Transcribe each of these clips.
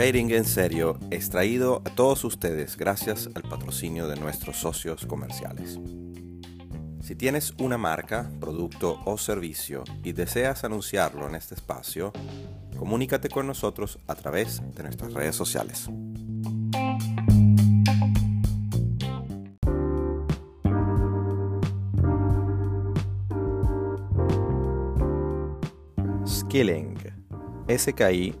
Trading en serio es traído a todos ustedes gracias al patrocinio de nuestros socios comerciales. Si tienes una marca, producto o servicio y deseas anunciarlo en este espacio, comunícate con nosotros a través de nuestras redes sociales. Skilling, S-K-I-L-L-I-N-G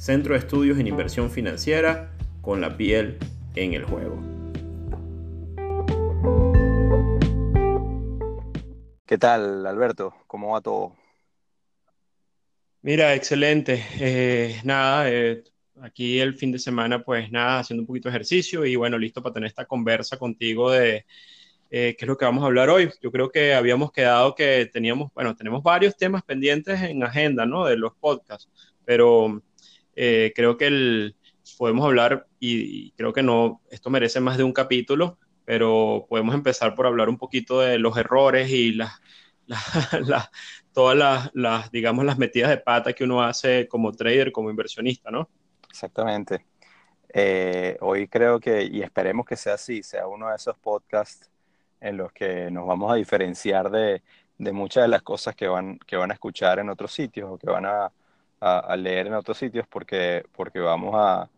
Centro de Estudios en Inversión Financiera con la piel en el juego. ¿Qué tal, Alberto? ¿Cómo va todo? Mira, excelente. Eh, nada, eh, aquí el fin de semana, pues nada, haciendo un poquito de ejercicio y bueno, listo para tener esta conversa contigo de eh, qué es lo que vamos a hablar hoy. Yo creo que habíamos quedado que teníamos, bueno, tenemos varios temas pendientes en agenda, ¿no? De los podcasts, pero eh, creo que el, podemos hablar, y, creo que no, esto merece más de un capítulo, pero podemos empezar por hablar un poquito de los errores y las, todas las, digamos, las metidas de pata que uno hace como trader, como inversionista, ¿no? Exactamente. Eh, hoy creo que, y esperemos que sea así, sea uno de esos podcasts en los que nos vamos a diferenciar de, de muchas de las cosas que van, que van a escuchar en otros sitios o que van a, a, leer en otros sitios porque, porque vamos a,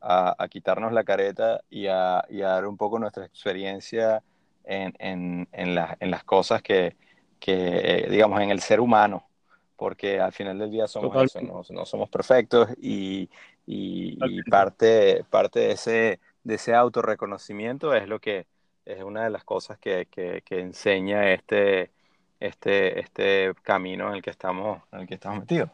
a, quitarnos la careta y a, y dar un poco nuestra experiencia en, en, en, en las cosas que, que, digamos, en el ser humano, porque al final del día somos eso, no, no, somos perfectos y, y, y, parte, parte de, ese, de ese autorreconocimiento es lo que es una de las cosas que, que, que enseña este, este, este camino en el que estamos, en el que estamos metidos.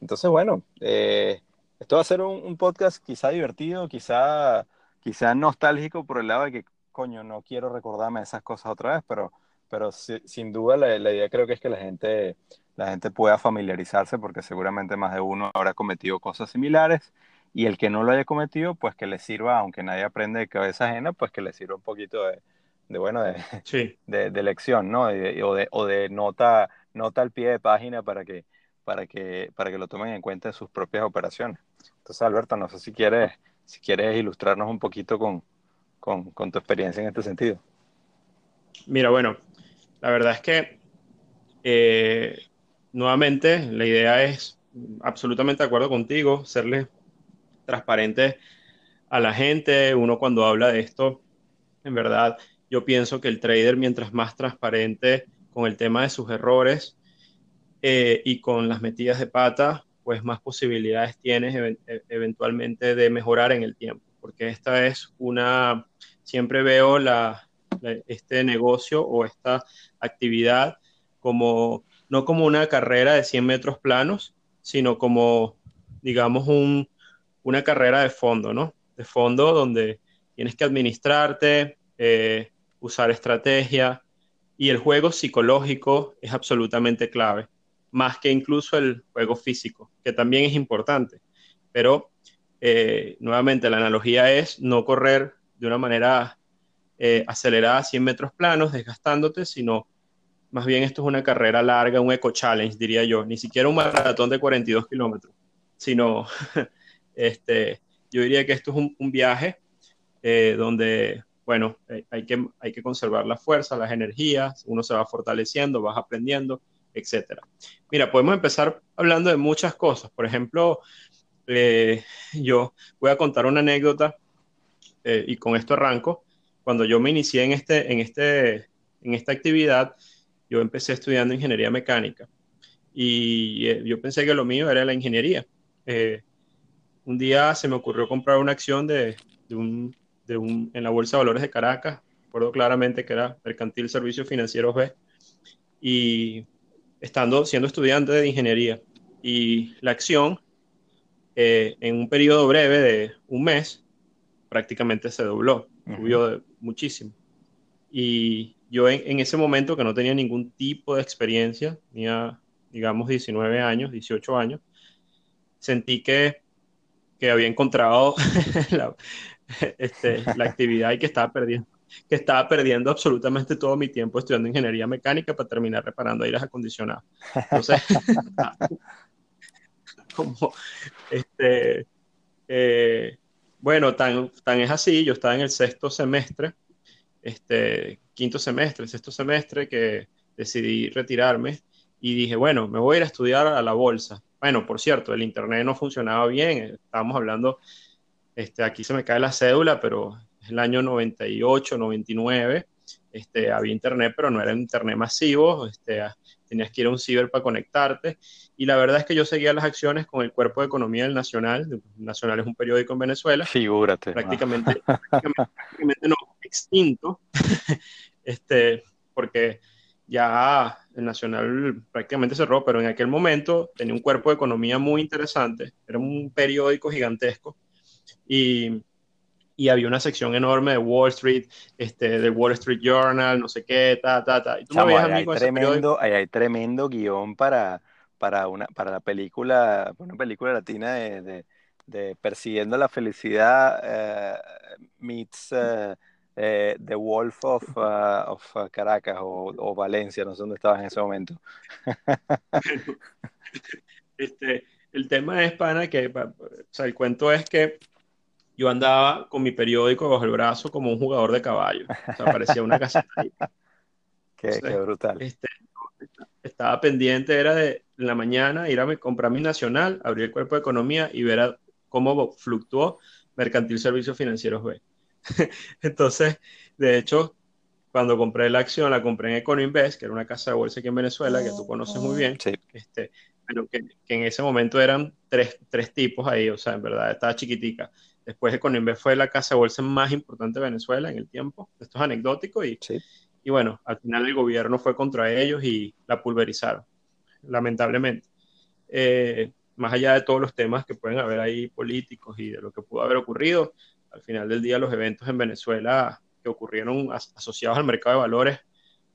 Entonces, bueno, eh, esto va a ser un, podcast quizá divertido, quizá, quizá nostálgico por el lado de que, coño, no quiero recordarme esas cosas otra vez, pero, pero sin duda la, idea creo que es que la gente, la gente pueda familiarizarse porque seguramente más de uno habrá cometido cosas similares y el que no lo haya cometido, pues que le sirva, aunque nadie aprende de cabeza ajena, pues que le sirva un poquito de, de bueno, de, de, de, lección, ¿no? o, de, o de nota, nota al pie de página para que para que, para que lo tomen en cuenta en sus propias operaciones. Entonces, Alberto, no sé si quieres, si quieres ilustrarnos un poquito con, con, tu experiencia en este sentido. Mira, bueno, la verdad es que eh, nuevamente la idea es absolutamente de acuerdo contigo, serle transparente a la gente. Uno cuando habla de esto, en verdad, yo pienso que el trader, mientras más transparente con el tema de sus errores, eh, y con las metidas de pata, pues más posibilidades tienes e, eventualmente de mejorar en el tiempo, porque esta es una, siempre veo la, este negocio o esta actividad como, no como una carrera de 100 metros planos, sino como, digamos, un, una carrera de fondo, ¿no? De fondo donde tienes que administrarte, eh, usar estrategia y el juego psicológico es absolutamente clave, más que incluso el juego físico, que también es importante. Pero eh, nuevamente la analogía es no correr de una manera eh, acelerada a 100 metros planos, desgastándote, sino más bien esto es una carrera larga, un eco challenge, diría yo, ni siquiera un maratón de 42 kilómetros, sino este, yo diría que esto es un viaje eh, donde, bueno, hay, que, hay que conservar la fuerza, las energías, uno se va fortaleciendo, vas aprendiendo, etc. Mira, podemos empezar hablando de muchas cosas. Por ejemplo, eh, yo voy a contar una anécdota y con esto arranco. Cuando yo me inicié en, este, en, este, en esta actividad, yo empecé estudiando ingeniería mecánica y yo pensé que lo mío era la ingeniería. un día se me ocurrió comprar una acción de, de un en la Bolsa de Valores de Caracas, recuerdo claramente que era Mercantil Servicios Financieros B, y estando, siendo estudiante de ingeniería. Y la acción, eh, en un periodo breve de un mes, prácticamente se dobló, subió muchísimo. Y yo en, ese momento, que no tenía ningún tipo de experiencia, tenía, digamos, 19 años, 18 años, sentí que, que había encontrado la, este, la actividad y que estaba perdiendo que estaba perdiendo absolutamente todo mi tiempo estudiando ingeniería mecánica para terminar reparando aires acondicionados. Entonces, como, este, eh, bueno, tan, tan es así, yo estaba en el sexto semestre, este, quinto semestre, sexto semestre, que decidí retirarme y dije, bueno, me voy a ir a estudiar a la bolsa. Bueno, por cierto, el internet no funcionaba bien, estábamos hablando este, aquí se me cae la cédula, pero el año 98, 99. Este, había internet, pero no era internet masivo. Este, tenías que ir a un ciber para conectarte. Y la verdad es que yo seguía las acciones con el Cuerpo de Economía del Nacional. Nacional es un periódico en Venezuela. Figúrate. Prácticamente, prácticamente, no, extinto. este, porque ya el Nacional prácticamente cerró, pero en aquel momento tenía un cuerpo de economía muy interesante. Era un periódico gigantesco y, y había una sección enorme de Wall Street, este, del Wall Street Journal, no sé qué, ta, ta, ta. Y tú me hay, tremendo, hay, tremendo guion para, para, una, para la película, una película latina de, de, Persiguiendo la Felicidad eh, meets eh, The Wolf of, uh, of Caracas o, o, Valencia, no sé dónde estabas en ese momento. este, el tema es, pana, que o sea, el cuento es que yo andaba con mi periódico bajo el brazo como un jugador de caballo. O sea, parecía una caseta. qué, qué, brutal. Este, estaba pendiente, era de la mañana ir a comprar mi nacional, abrir el cuerpo de economía y ver cómo fluctuó Mercantil Servicios Financieros B. Entonces, de hecho, cuando compré la acción, la compré en Econoinvest, que era una casa de bolsa aquí en Venezuela, que tú conoces muy bien. Sí. Este, pero que, que, en ese momento eran tres, tres tipos ahí, o sea, en verdad estaba chiquitica. Después Econombe fue la casa de bolsa más importante de Venezuela en el tiempo. Esto es anecdótico y, y bueno, al final el gobierno fue contra ellos y la pulverizaron, lamentablemente. Eh, más allá de todos los temas que pueden haber ahí políticos y de lo que pudo haber ocurrido, al final del día los eventos en Venezuela que ocurrieron asociados al mercado de valores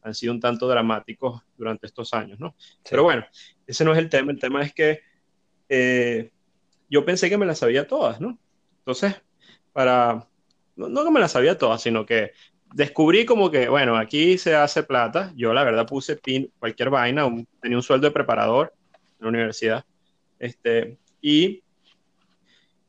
han sido un tanto dramáticos durante estos años, ¿no? Pero bueno, ese no es el tema, el tema es que eh, yo pensé que me las sabía todas, ¿no? Entonces, para, no, que me la sabía toda, sino que descubrí como que, bueno, aquí se hace plata. Yo la verdad puse pin, cualquier vaina, tenía un sueldo de preparador en la universidad. Este, y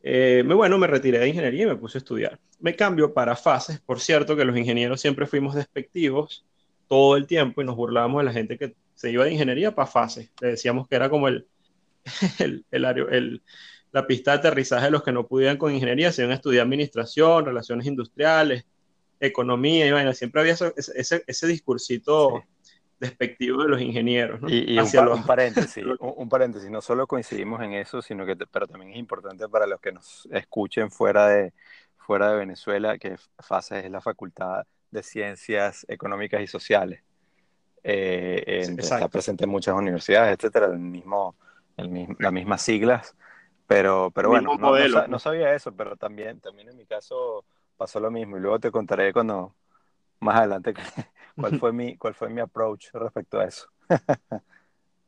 eh, bueno, me retiré de ingeniería y me puse a estudiar. Me cambio para fases. Por cierto, que los ingenieros siempre fuimos despectivos todo el tiempo y nos burlábamos de la gente que se iba de ingeniería para fases. Le decíamos que era como el, el, el, el, la pista de aterrizaje de los que no pudieran con ingeniería, se iban a estudiar administración, relaciones industriales, economía y siempre había ese, ese, discursito despectivo de los ingenieros. ¿no? Y, un, paréntesis, un, paréntesis, no solo coincidimos en eso, sino que pero también es importante para los que nos escuchen fuera de, fuera de Venezuela, que FASES es la Facultad de Ciencias Económicas y Sociales. Eh, está presente en muchas universidades, etcétera, el mismo, el las mismas siglas, pero, pero bueno, no, no, sabía eso, pero también, también en mi caso pasó lo mismo y luego te contaré cuando más adelante cuál fue mi, cuál fue mi approach respecto a eso.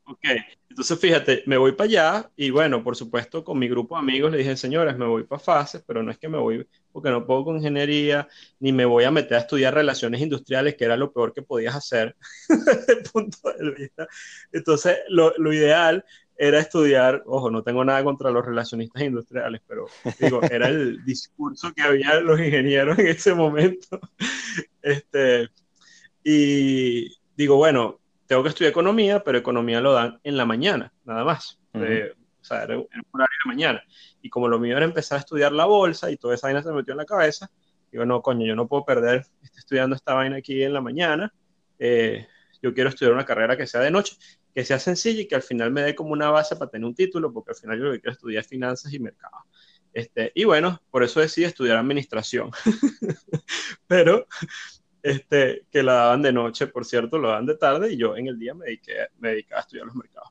ok, entonces fíjate, me voy para allá y bueno, por supuesto con mi grupo de amigos le dije, señores, me voy para fases, pero no es que me voy porque no puedo con ingeniería, ni me voy a meter a estudiar relaciones industriales, que era lo peor que podías hacer desde el punto de vista. Entonces, lo, lo ideal era estudiar, ojo, no tengo nada contra los relacionistas industriales, pero digo, era el discurso que había los ingenieros en ese momento. Este, y digo, bueno, tengo que estudiar economía, pero economía lo dan en la mañana, nada más. o sea, era, un horario de mañana. Y como lo mío era empezar a estudiar la bolsa y toda esa vaina se me metió en la cabeza, digo, no, coño, yo no puedo perder estudiando esta vaina aquí en la mañana. Eh, yo quiero estudiar una carrera que sea de noche que sea sencilla y que al final me dé como una base para tener un título, porque al final yo lo que quiero estudiar es finanzas y mercado. Este, y bueno, por eso decidí estudiar administración. Pero este, que la daban de noche, por cierto, lo daban de tarde y yo en el día me, dediqué, me dedicaba a estudiar los mercados.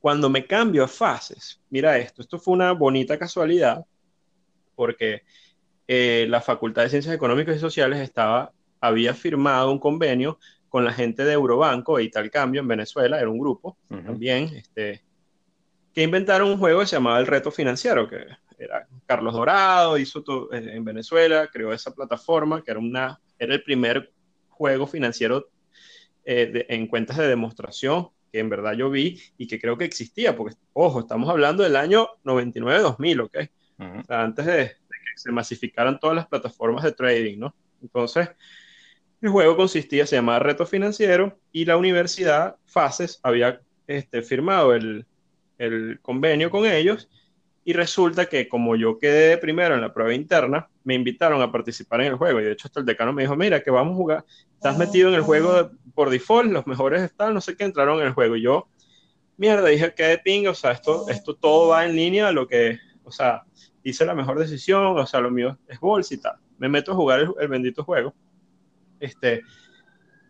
Cuando me cambio a fases, mira esto, esto fue una bonita casualidad porque eh, la Facultad de Ciencias Económicas y Sociales estaba, había firmado un convenio con la gente de Eurobanco y tal cambio en Venezuela, era un grupo también, este, que inventaron un juego que se llamaba El Reto Financiero, que era Carlos Dorado, hizo todo eh, en Venezuela, creó esa plataforma, que era, una, era el primer juego financiero eh, en cuentas de demostración que en verdad yo vi y que creo que existía, porque, ojo, estamos hablando del año 99-2000, ¿ok? o sea, antes de, de, que se masificaran todas las plataformas de trading, ¿no? Entonces, el juego consistía, se llamaba Reto Financiero y la universidad Fases había este, firmado el, convenio con ellos y resulta que como yo quedé primero en la prueba interna, me invitaron a participar en el juego. Y de hecho hasta el decano me dijo, mira, que vamos a jugar, estás metido en el juego por default, los mejores están, no sé qué, entraron en el juego y yo, mierda, dije que de ping, o sea, esto, esto todo va en línea a lo que, o sea, hice la mejor decisión, o sea, lo mío es bolsa y tal, me meto a jugar el bendito juego este,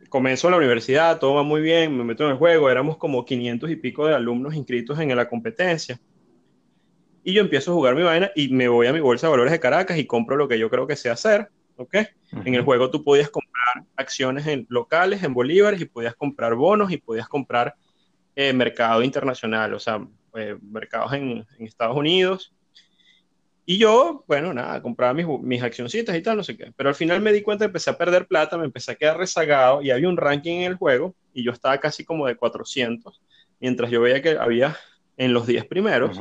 comenzó la universidad, todo va muy bien, me meto en el juego, éramos como 500 y pico de alumnos inscritos en la competencia. Y yo empiezo a jugar mi vaina y me voy a mi bolsa de valores de Caracas y compro lo que yo creo que sé hacer, ¿ok? En el juego tú podías comprar acciones en, locales, en bolívares, y podías comprar bonos y podías comprar eh, mercado internacional, o sea, eh, mercados en, en Estados Unidos, y yo, bueno, nada, compraba mis, mis accioncitas y tal, no sé qué. Pero al final me di cuenta, empecé a perder plata, me empecé a quedar rezagado y había un ranking en el juego y yo estaba casi como de 400, mientras yo veía que había en los 10 primeros,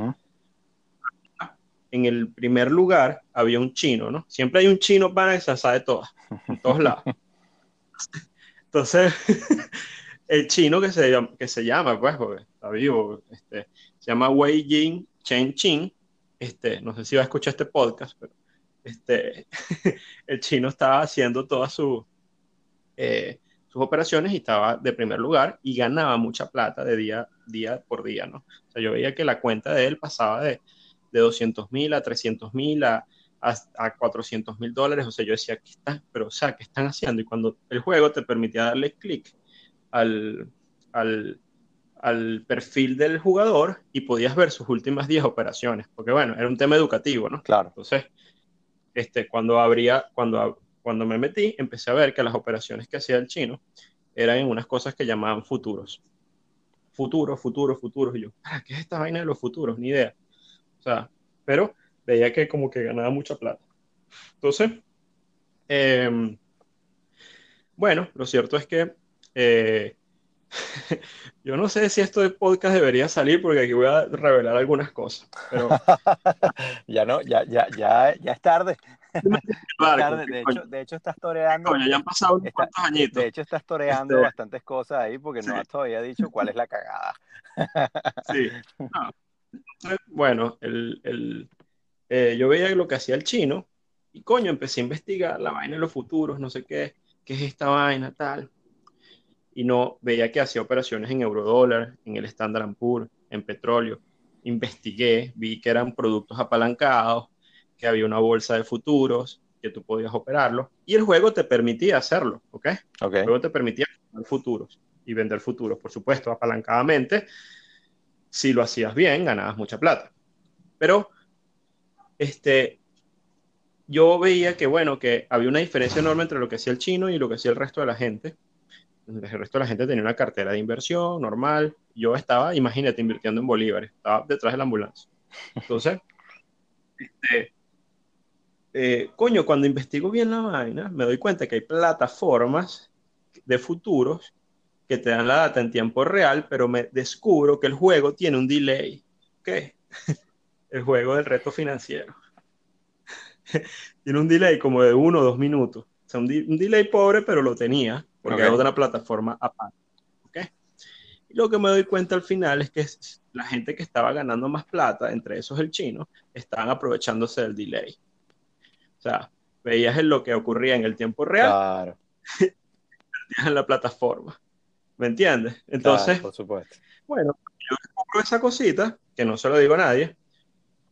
en el primer lugar había un chino, ¿no? Siempre hay un chino para esa sabe todas, en todos lados. Entonces, el chino que se, llama, que se llama, pues, porque está vivo, este, se llama Wei Jing Chen Qing este, no sé si va a escuchar este podcast, pero este, el chino estaba haciendo todas eh, sus operaciones y estaba de primer lugar y ganaba mucha plata de día, día por día, ¿no? O sea, yo veía que la cuenta de él pasaba de, de 200 mil a 300 mil a, a, 400 mil dólares, o sea, yo decía, ¿qué están? Pero, o sea, ¿qué están haciendo? Y cuando el juego te permitía darle clic al, al, al perfil del jugador y podías ver sus últimas 10 operaciones, porque bueno, era un tema educativo, ¿no? Claro. Entonces, este, cuando abría, cuando, cuando me metí, empecé a ver que las operaciones que hacía el chino eran en unas cosas que llamaban futuros. Futuros, futuros, futuros. Y yo, ah, ¿qué es esta vaina de los futuros? Ni idea. O sea, pero veía que como que ganaba mucha plata. Entonces, em, bueno, lo cierto es que eh, Yo no sé si esto de podcast debería salir porque aquí voy a revelar algunas cosas. Pero... ya no, ya, ya, ya, ya es tarde. De, hecho, de hecho, estás toreando. ya han pasado unos añitos. De hecho, estás toreando este bastantes cosas ahí porque no has todavía dicho cuál es la cagada. sí. bueno, el, el, eh, yo veía lo que hacía el chino y coño, empecé a investigar la vaina de los futuros, no sé qué, qué es esta vaina, tal y no veía que hacía operaciones en eurodólar, en el Standard Poor's, en petróleo. Investigué, vi que eran productos apalancados, que había una bolsa de futuros, que tú podías operarlo y el juego te permitía hacerlo, ¿ok? okay. El juego te permitía comprar futuros y vender futuros, por supuesto, apalancadamente. Si lo hacías bien, ganabas mucha plata. Pero este, yo veía que, bueno, que había una diferencia enorme entre lo que hacía el chino y lo que hacía el resto de la gente. El resto de la gente tenía una cartera de inversión normal. Yo estaba, imagínate, invirtiendo en bolívares. Estaba detrás de la ambulancia. Entonces, este, eh, coño, cuando investigo bien la vaina, me doy cuenta que hay plataformas de futuros que te dan la data en tiempo real, pero me descubro que el juego tiene un delay. ¿Qué? el juego del reto financiero. tiene un delay como de uno o dos minutos. O sea, un, delay pobre, pero lo tenía, porque era otra plataforma aparte. ¿Okay? Y lo que me doy cuenta al final es que la gente que estaba ganando más plata, entre esos el chino, estaban aprovechándose del delay. O sea, veías en lo que ocurría en el tiempo real. Claro. en la plataforma. ¿Me entiendes? Entonces, por supuesto. Bueno, yo compro esa cosita, que no se lo digo a nadie,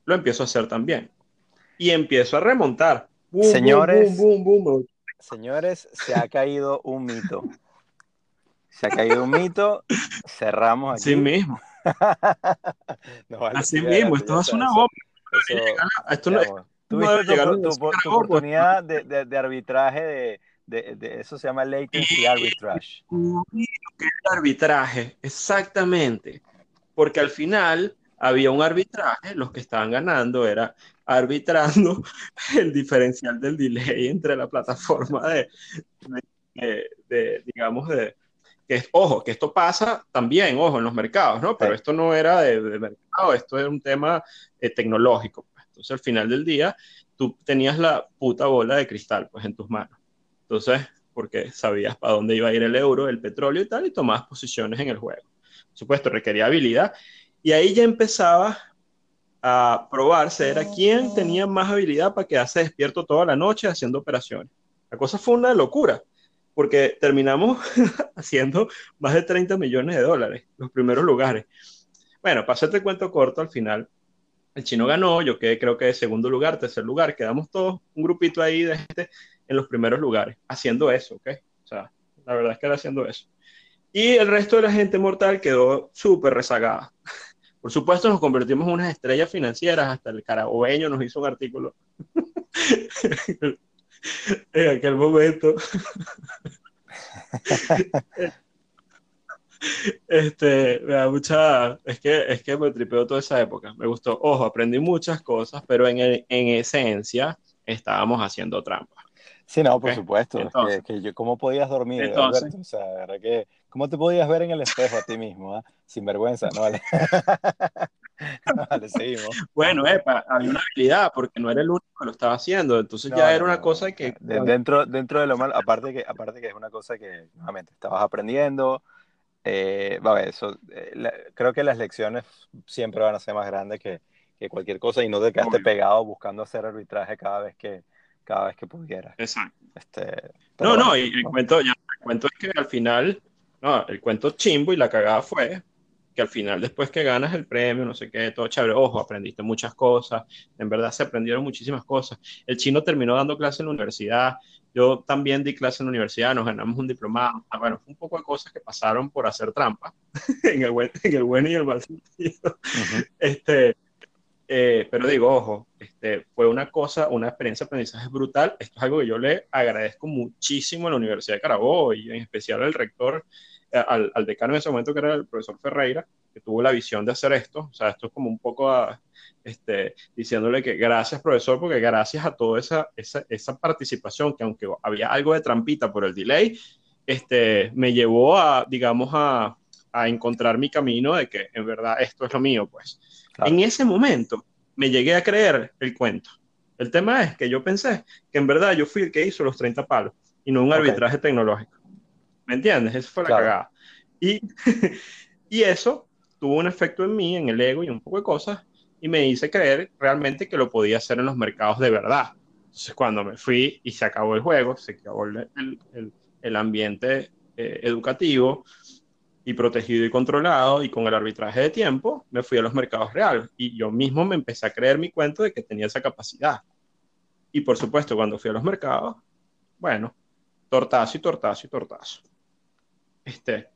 lo empiezo a hacer también. Y empiezo a remontar. señores, señores, se ha caído un mito. Se ha caído un mito, cerramos aquí. Así mismo. Así mismo, esto es una bomba. esto no, Tuviste tu, oportunidad de, de, de arbitraje de, de, eso se llama latency arbitrage. Arbitraje, exactamente. Porque al final había un arbitraje, los que estaban ganando era arbitrando el diferencial del delay entre la plataforma de, de, digamos, de, que ojo, que esto pasa también, ojo, en los mercados, ¿no? Pero esto no era de, mercado, esto era un tema eh, tecnológico. Pues. Entonces, al final del día, tú tenías la puta bola de cristal, pues, en tus manos. Entonces, porque sabías para dónde iba a ir el euro, el petróleo y tal, y tomabas posiciones en el juego. Por supuesto, requería habilidad. Y ahí ya empezaba a probarse, era quién tenía más habilidad para quedarse despierto toda la noche haciendo operaciones. La cosa fue una locura, porque terminamos haciendo más de 30 millones de dólares, los primeros lugares. Bueno, para hacerte cuento corto, al final el chino ganó, yo quedé creo que de segundo lugar, tercer lugar, quedamos todos un grupito ahí de gente en los primeros lugares, haciendo eso, ¿ok? O sea, la verdad es que era haciendo eso. Y el resto de la gente mortal quedó súper rezagada. Por supuesto, nos convertimos en unas estrellas financieras, hasta el carabobeño nos hizo un artículo en aquel momento. este, me da mucha, es que, es que me tripeó toda esa época, me gustó. Ojo, aprendí muchas cosas, pero en, en esencia estábamos haciendo trampa. Sí, no, por supuesto. que, yo, ¿Cómo podías dormir? Entonces, o sea, que, ¿Cómo te podías ver en el espejo a ti mismo? Ah? Sin vergüenza, ¿no? Vale. vale, seguimos. Bueno, epa, había una habilidad porque no era el único que lo estaba haciendo. Entonces ya era una cosa que. dentro, dentro de lo malo, aparte que, aparte que es una cosa que, nuevamente, estabas aprendiendo. Eh, a ver, eso, eh, creo que las lecciones siempre van a ser más grandes que, que cualquier cosa y no te quedaste pegado buscando hacer arbitraje cada vez que cada vez que pudiera. Exacto. Este, no, no, y el cuento, ya, el cuento es que al final, no, el cuento chimbo y la cagada fue que al final, después que ganas el premio, no sé qué, todo chévere, ojo, aprendiste muchas cosas, en verdad se aprendieron muchísimas cosas. El chino terminó dando clase en la universidad, yo también di clase en la universidad, nos ganamos un diplomado, ah, bueno, fue un poco de cosas que pasaron por hacer trampa, en, el buen, en el bueno y el mal sentido. este, eh, pero digo, ojo, este, fue una cosa, una experiencia de aprendizaje brutal. Esto es algo que yo le agradezco muchísimo a la Universidad de Carabobo y en especial al rector, al, al, decano en ese momento que era el profesor Ferreira, que tuvo la visión de hacer esto. O sea, esto es como un poco a, este, diciéndole que gracias, profesor, porque gracias a toda esa, esa, esa, participación, que aunque había algo de trampita por el delay, este, me llevó a, digamos, a, a encontrar mi camino de que en verdad esto es lo mío, pues. En ese momento me llegué a creer el cuento. El tema es que yo pensé que en verdad yo fui el que hizo los 30 palos y no un arbitraje tecnológico. ¿Me entiendes? Eso fue la cagada. Y, y eso tuvo un efecto en mí, en el ego y un poco de cosas, y me hice creer realmente que lo podía hacer en los mercados de verdad. Entonces, cuando me fui y se acabó el juego, se acabó el, el, el ambiente eh, educativo y protegido y controlado y con el arbitraje de tiempo, me fui a los mercados reales y yo mismo me empecé a creer mi cuento de que tenía esa capacidad. Y por supuesto, cuando fui a los mercados, bueno, tortazo y tortazo y tortazo. Este,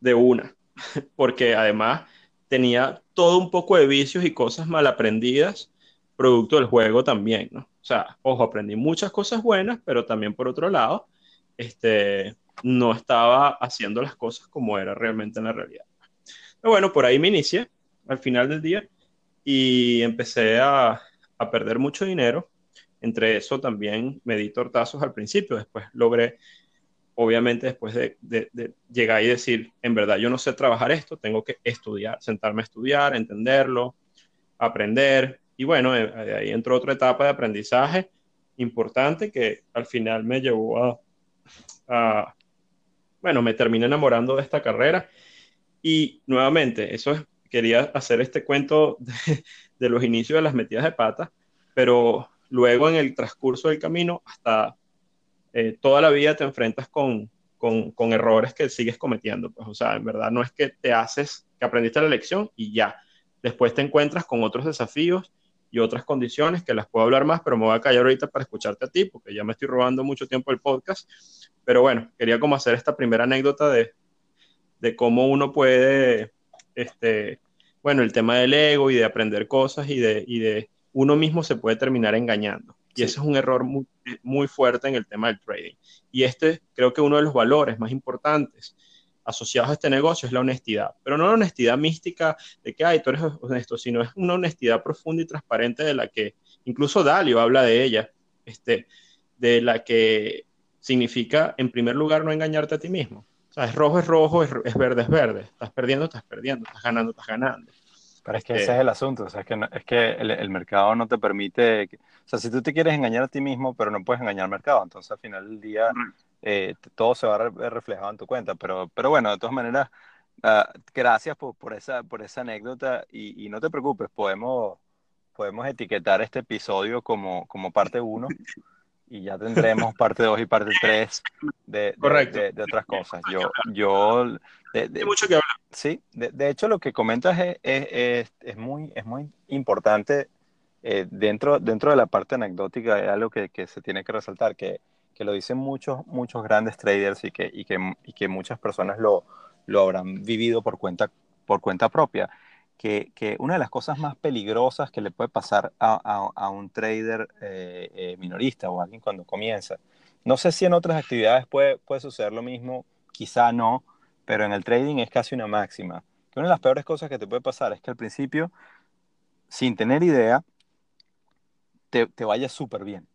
de una, porque además tenía todo un poco de vicios y cosas mal aprendidas, producto del juego también, ¿no? O sea, ojo, aprendí muchas cosas buenas, pero también por otro lado, este, no estaba haciendo las cosas como era realmente en la realidad. Pero bueno, por ahí me inicié al final del día y empecé a, a perder mucho dinero. Entre eso también me di tortazos al principio, después logré, obviamente después de, de, llegar y decir, en verdad yo no sé trabajar esto, tengo que estudiar, sentarme a estudiar, entenderlo, aprender. Y bueno, ahí entró otra etapa de aprendizaje importante que al final me llevó a, a bueno, me terminé enamorando de esta carrera y nuevamente, eso es, quería hacer este cuento de, los inicios de las metidas de pata, pero luego en el transcurso del camino, hasta eh, toda la vida te enfrentas con, con, con, errores que sigues cometiendo. Pues, o sea, en verdad no es que te haces, que aprendiste la lección y ya. Después te encuentras con otros desafíos y otras condiciones que las puedo hablar más, pero me voy a callar ahorita para escucharte a ti, porque ya me estoy robando mucho tiempo el podcast. Pero bueno, quería como hacer esta primera anécdota de, de cómo uno puede, este, bueno, el tema del ego y de aprender cosas y de, y de uno mismo se puede terminar engañando. Y ese es un error muy, muy fuerte en el tema del trading. Y este creo que uno de los valores más importantes asociados a este negocio es la honestidad, pero no la honestidad mística de que, ay, tú eres honesto, sino es una honestidad profunda y transparente de la que incluso Dalio habla de ella, este, de la que significa, en primer lugar, no engañarte a ti mismo. O sea, es rojo, es rojo, es, verde, es verde. Estás perdiendo, estás perdiendo. Estás ganando, estás ganando. Pero es que ese es el asunto, o sea, es que, es que el, mercado no te permite, o sea, si tú te quieres engañar a ti mismo, pero no puedes engañar al mercado, entonces al final del día eh, todo se va a ver reflejado en tu cuenta, pero, pero bueno, de todas maneras, uh, gracias por, por, esa, por esa anécdota y, y, no te preocupes, podemos, podemos etiquetar este episodio como, como parte 1 y ya tendremos parte 2 y parte 3 de, de, de, otras cosas. Yo, yo de, mucho que hablar. Sí, de, hecho lo que comentas es, es, es, muy, es muy importante eh, dentro, dentro de la parte anecdótica, es algo que, que se tiene que resaltar, que, que, lo dicen muchos, muchos grandes traders y que, y que, y que muchas personas lo, lo habrán vivido por cuenta, por cuenta propia que, una de las cosas más peligrosas que le puede pasar a, un trader eh, eh, minorista o alguien cuando comienza, no sé si en otras actividades puede, puede suceder lo mismo, quizá no, pero en el trading es casi una máxima. Que una de las peores cosas que te puede pasar es que al principio, sin tener idea, te, te vaya súper bien.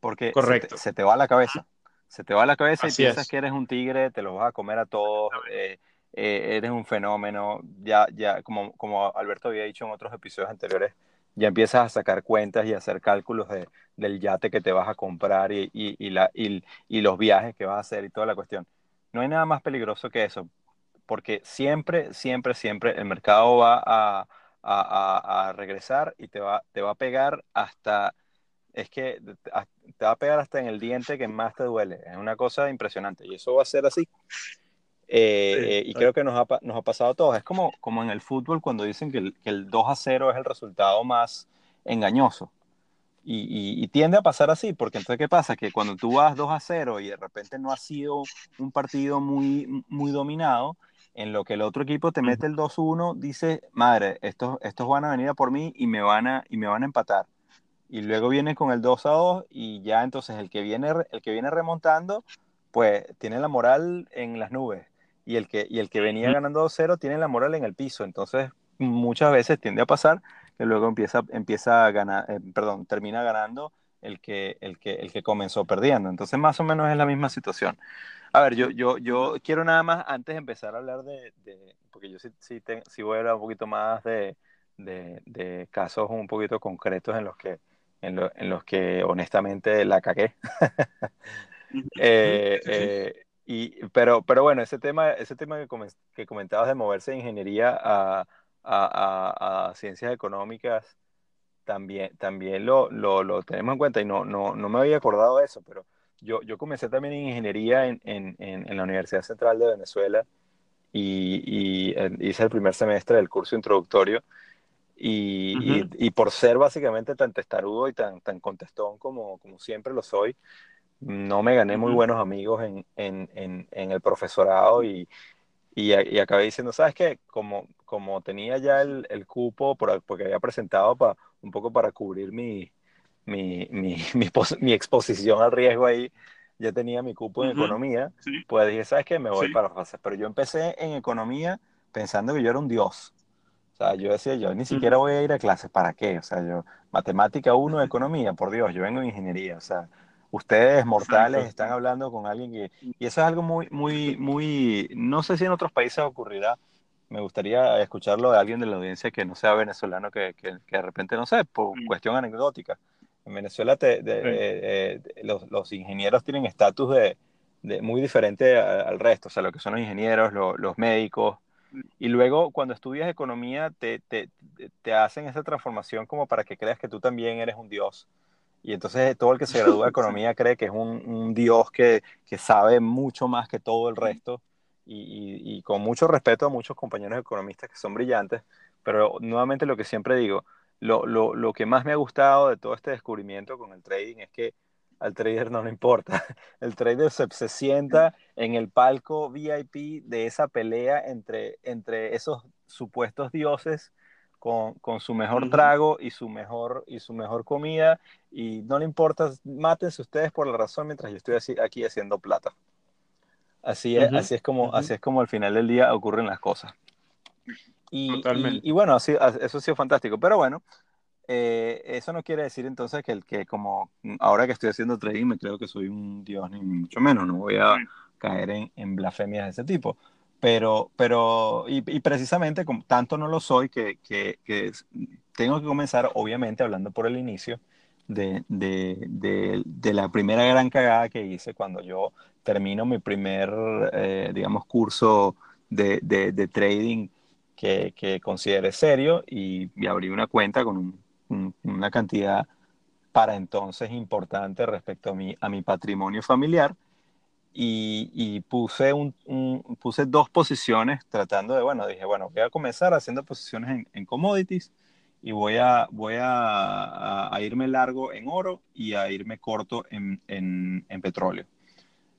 Porque Se, te, va a la cabeza. Se te va a la cabeza y piensas que eres un tigre, te lo vas a comer a todos. Eh, eres un fenómeno, ya, ya como, como Alberto había dicho en otros episodios anteriores, ya empiezas a sacar cuentas y a hacer cálculos de, del yate que te vas a comprar y, y, la, y, los viajes que vas a hacer y toda la cuestión. No hay nada más peligroso que eso, porque siempre, siempre, siempre el mercado va a, a, a, regresar y te va, te va a pegar hasta, es que te va a pegar hasta en el diente que más te duele. Es una cosa impresionante y eso va a ser así. Eh, y creo que nos ha, nos ha, pasado a todos. Es como, como en el fútbol cuando dicen que el, que el 2 a 0 es el resultado más engañoso. Y, y, tiende a pasar así, porque entonces, ¿qué pasa? Que cuando tú vas 2 a 0 y de repente no ha sido un partido muy, muy dominado, en lo que el otro equipo te mete el 2-1, dice, madre, estos, estos van a venir a por mí y me van a, y me van a empatar. Y luego viene con el 2 a 2 y ya entonces el que viene, el que viene remontando, pues tiene la moral en las nubes y el que, y el que venía ganando 2-0 tiene la moral en el piso. Entonces, muchas veces tiende a pasar que luego empieza, empieza a ganar, eh, perdón, termina ganando el que, el, que, el que comenzó perdiendo. Entonces, más o menos es la misma situación. A ver, yo, yo, yo quiero nada más, antes de empezar a hablar de, porque yo sí, sí, sí, voy a hablar un poquito más de, de, casos un poquito concretos en los que, en, en los que honestamente la cagué. eh, eh, y, pero, pero bueno, ese tema, ese tema que, que comentabas de moverse de ingeniería a, a, a, ciencias económicas, también, también lo, lo, lo, tenemos en cuenta y no, no, no me había acordado de eso, pero yo, yo comencé también en ingeniería en, en, en la Universidad Central de Venezuela y, y, hice el primer semestre del curso introductorio. Y, y, por ser básicamente tan testarudo y tan, tan contestón como, como siempre lo soy, no me gané muy buenos amigos en, en, en, el profesorado y, y, acabé diciendo, ¿sabes qué? Como, como tenía ya el, el cupo, por, porque había presentado para un poco para cubrir mi, mi, mi, mi, exposición al riesgo ahí, ya tenía mi cupo en economía, pues dije, ¿sabes qué? Me voy para frases. Pero yo empecé en economía pensando que yo era un dios. O sea, yo decía, yo ni siquiera voy a ir a clases, ¿para qué? O sea, yo, matemática 1, economía, por Dios, yo vengo de ingeniería, o sea, ustedes mortales están hablando con alguien que... Y eso es algo muy, muy, muy... No sé si en otros países ocurrirá. Me gustaría escucharlo de alguien de la audiencia que no sea venezolano, que, que, de repente, no sé, por cuestión anecdótica. En Venezuela te, eh, los, los, ingenieros tienen estatus de, de, muy diferente al resto, o sea, lo que son los ingenieros, los médicos. Y luego cuando estudias economía te, te, te hacen esa transformación como para que creas que tú también eres un dios y entonces todo el que se gradúa de economía cree que es un, un dios que, que, sabe mucho más que todo el resto. Y, y, con mucho respeto a muchos compañeros economistas que son brillantes, pero nuevamente lo que siempre digo, lo, lo, lo, que más me ha gustado de todo este descubrimiento con el trading es que al trader no le importa. El trader se, se sienta en el palco VIP de esa pelea entre, entre esos supuestos dioses con, con su mejor trago y su mejor, y su mejor comida y no le importa, mátense ustedes por la razón mientras yo estoy así, aquí haciendo plata. Así es, así, es como, así es como al final del día ocurren las cosas. Y, y, bueno, así, eso ha sido fantástico. Pero bueno, eh, eso no quiere decir entonces que, el, que como ahora que estoy haciendo trading me creo que soy un dios, ni mucho menos. No voy a caer en, en blasfemias de ese tipo pero, pero y, precisamente como tanto no lo soy que, que, que, tengo que comenzar, obviamente, hablando por el inicio de, de, de, la primera gran cagada que hice cuando yo termino mi primer, eh, digamos, curso de, trading que, que consideré serio y, y, abrí una cuenta con una cantidad para entonces importante respecto a mi, a mi patrimonio familiar y, puse, un, puse dos posiciones tratando de, bueno, dije, bueno, voy a comenzar haciendo posiciones en, commodities y voy, a, voy a, a, irme largo en oro y a irme corto en, en, en petróleo.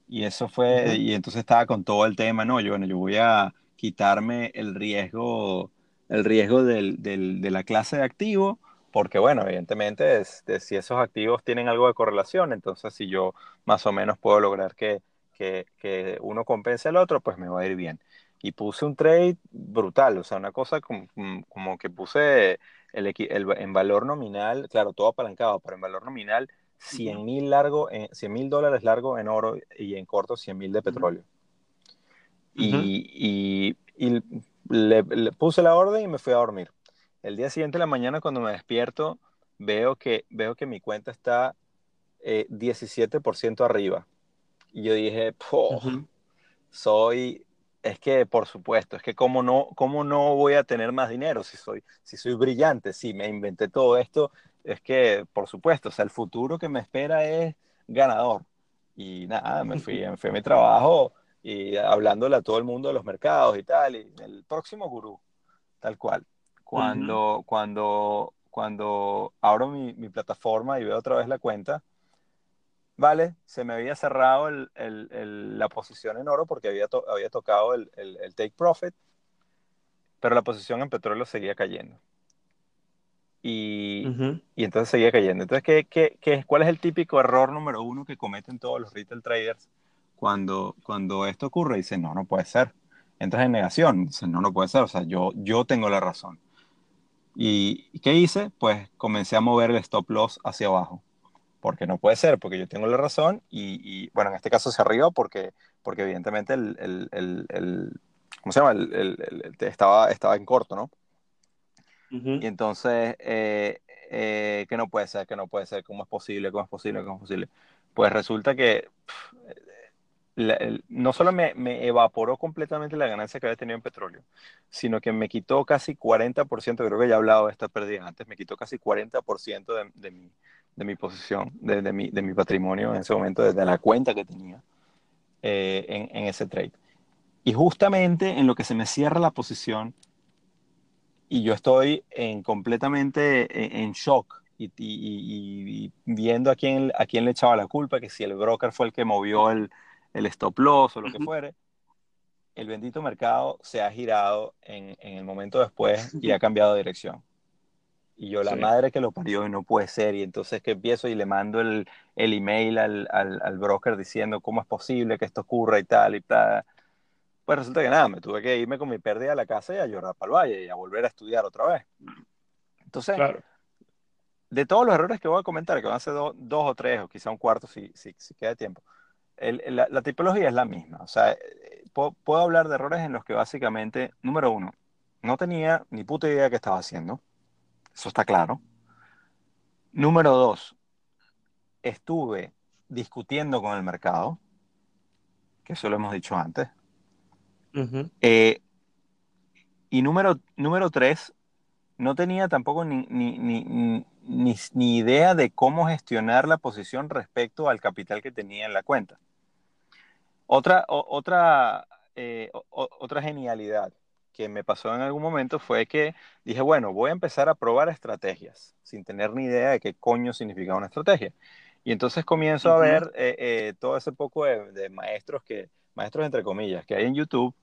Y eso fue, y entonces estaba con todo el tema, no, yo, bueno, yo voy a quitarme el riesgo, el riesgo del, del, de la clase de activo, porque bueno, evidentemente es, si esos activos tienen algo de correlación, entonces si yo más o menos puedo lograr que que, uno compense al otro, pues me va a ir bien. Y puse un trade brutal, o sea, una cosa como, como que puse el, el, en valor nominal, claro, todo apalancado, pero en valor nominal 100 mil largo, 100 mil dólares largo en oro y en corto 100 mil de petróleo. Y, y, le, puse la orden y me fui a dormir. El día siguiente de la mañana cuando me despierto veo que, veo que mi cuenta está eh, 17% arriba. Y yo dije, soy, es que por supuesto, es que cómo no, cómo no voy a tener más dinero si soy, si soy brillante, si me inventé todo esto, es que por supuesto, o sea, el futuro que me espera es ganador. Y nada, me fui, me fui a mi trabajo y hablándole a todo el mundo de los mercados y tal, y el próximo gurú, tal cual. Cuando, cuando, cuando abro mi, mi plataforma y veo otra vez la cuenta, Vale, se me había cerrado la posición en oro porque había, había tocado el, take profit, pero la posición en petróleo seguía cayendo. Y, entonces seguía cayendo. Entonces, ¿qué, qué, qué, cuál es el típico error número uno que cometen todos los retail traders cuando, cuando esto ocurre? Dicen, no, no puede ser. Entras en negación. Dicen, no, no puede ser. O sea, yo, yo tengo la razón. ¿Y qué hice? Pues comencé a mover el stop loss hacia abajo porque no puede ser, porque yo tengo la razón y, bueno, en este caso se arriba porque, porque evidentemente el, el, el, ¿cómo se llama? El, estaba, estaba en corto, ¿no? Y entonces, eh, eh, que no puede ser, que no puede ser, ¿cómo es posible? ¿Cómo es posible? ¿Cómo es posible? Pues resulta que no solo me, me, evaporó completamente la ganancia que había tenido en petróleo, sino que me quitó casi 40%, creo que ya he hablado de esta pérdida antes, me quitó casi 40% de, de, mi, de mi posición, de, de, mi, de mi patrimonio en ese momento, desde la cuenta que tenía eh, en, en ese trade. Y justamente en lo que se me cierra la posición y yo estoy en, completamente en, shock y, y, viendo a quién, a quién le echaba la culpa, que si el broker fue el que movió el, el stop loss o lo que fuere, el bendito mercado se ha girado en, en, el momento después y ha cambiado de dirección. Y yo, la madre que lo parió y no puede ser. Y entonces que empiezo y le mando el, el email al, al, al, broker diciendo cómo es posible que esto ocurra y tal y tal. Pues resulta que nada, me tuve que irme con mi pérdida a la casa y a llorar para el valle y a volver a estudiar otra vez. Entonces, de todos los errores que voy a comentar, que van a ser dos o tres, o quizá un cuarto si, si, si queda tiempo, el, la, la, tipología es la misma. O sea, eh, puedo, puedo, hablar de errores en los que básicamente, número uno, no tenía ni puta idea de qué estaba haciendo. Eso está claro. Número dos, estuve discutiendo con el mercado, que eso lo hemos dicho antes. Uh -huh. eh, y número, número tres, no tenía tampoco ni, ni, ni, ni, idea de cómo gestionar la posición respecto al capital que tenía en la cuenta. Otra, o, otra, eh, o, otra genialidad que me pasó en algún momento fue que dije, bueno, voy a empezar a probar estrategias sin tener ni idea de qué coño significaba una estrategia. Y entonces comienzo uh -huh. a ver eh, eh, todo ese poco de, de maestros que, maestros entre comillas, que hay en YouTube.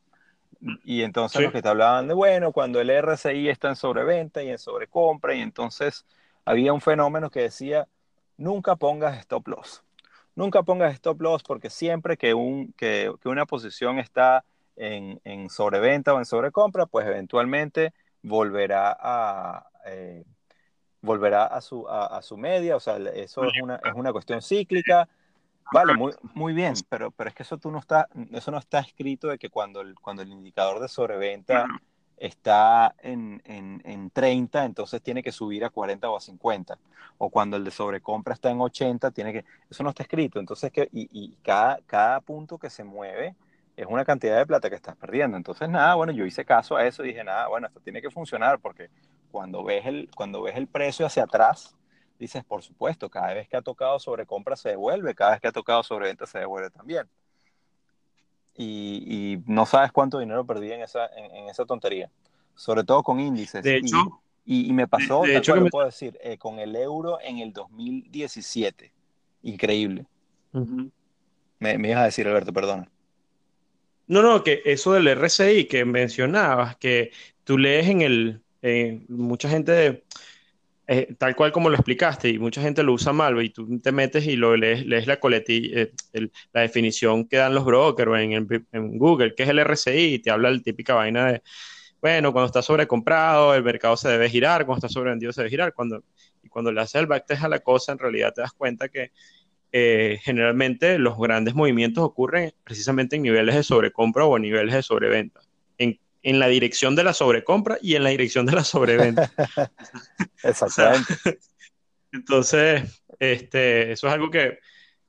Y entonces sí. los que te hablaban de, bueno, cuando el RSI está en sobreventa y en sobrecompra, y entonces había un fenómeno que decía, nunca pongas stop loss. Nunca pongas stop loss porque siempre que, un, que, que una posición está en, en, sobreventa o en sobrecompra, pues eventualmente volverá a... Eh, volverá a su, a, a su media, o sea, eso es una, es una cuestión cíclica, Vale, muy, muy bien, pero, pero es que eso, tú no está, eso no está escrito de que cuando el, cuando el indicador de sobreventa está en, en, en, 30, entonces tiene que subir a 40 o a 50. O cuando el de sobrecompra está en 80, tiene que... Eso no está escrito. Entonces, que, y, y cada, cada punto que se mueve es una cantidad de plata que estás perdiendo. Entonces, nada, bueno, yo hice caso a eso y dije, nada, bueno, esto tiene que funcionar porque cuando ves el, cuando ves el precio hacia atrás, dices, por supuesto, cada vez que ha tocado sobre compra se devuelve, cada vez que ha tocado sobre venta se devuelve también. Y, y no sabes cuánto dinero perdí en esa, en, en, esa tontería, sobre todo con índices. De hecho, y, y me pasó, de, de hecho, me... puedo decir, eh, con el euro en el 2017. Increíble. Uh -huh. me, me ibas a decir, Alberto, perdona. No, no, que eso del RCI que mencionabas, que tú lees en el, eh, mucha gente eh, tal cual como lo explicaste, y mucha gente lo usa mal, y tú te metes y lo lees, lees la coletilla, eh, el, la definición que dan los brokers en, en, en, Google, que es el RSI, y te habla la típica vaina de, bueno, cuando está sobrecomprado, el mercado se debe girar, cuando está sobrevendido se debe girar, cuando, y cuando le haces el backtest a la cosa, en realidad te das cuenta que eh, generalmente los grandes movimientos ocurren precisamente en niveles de sobrecompra o niveles de sobreventa. En en la dirección de la sobrecompra y en la dirección de la sobreventa. Exactamente. O sea, entonces, este, eso es algo que,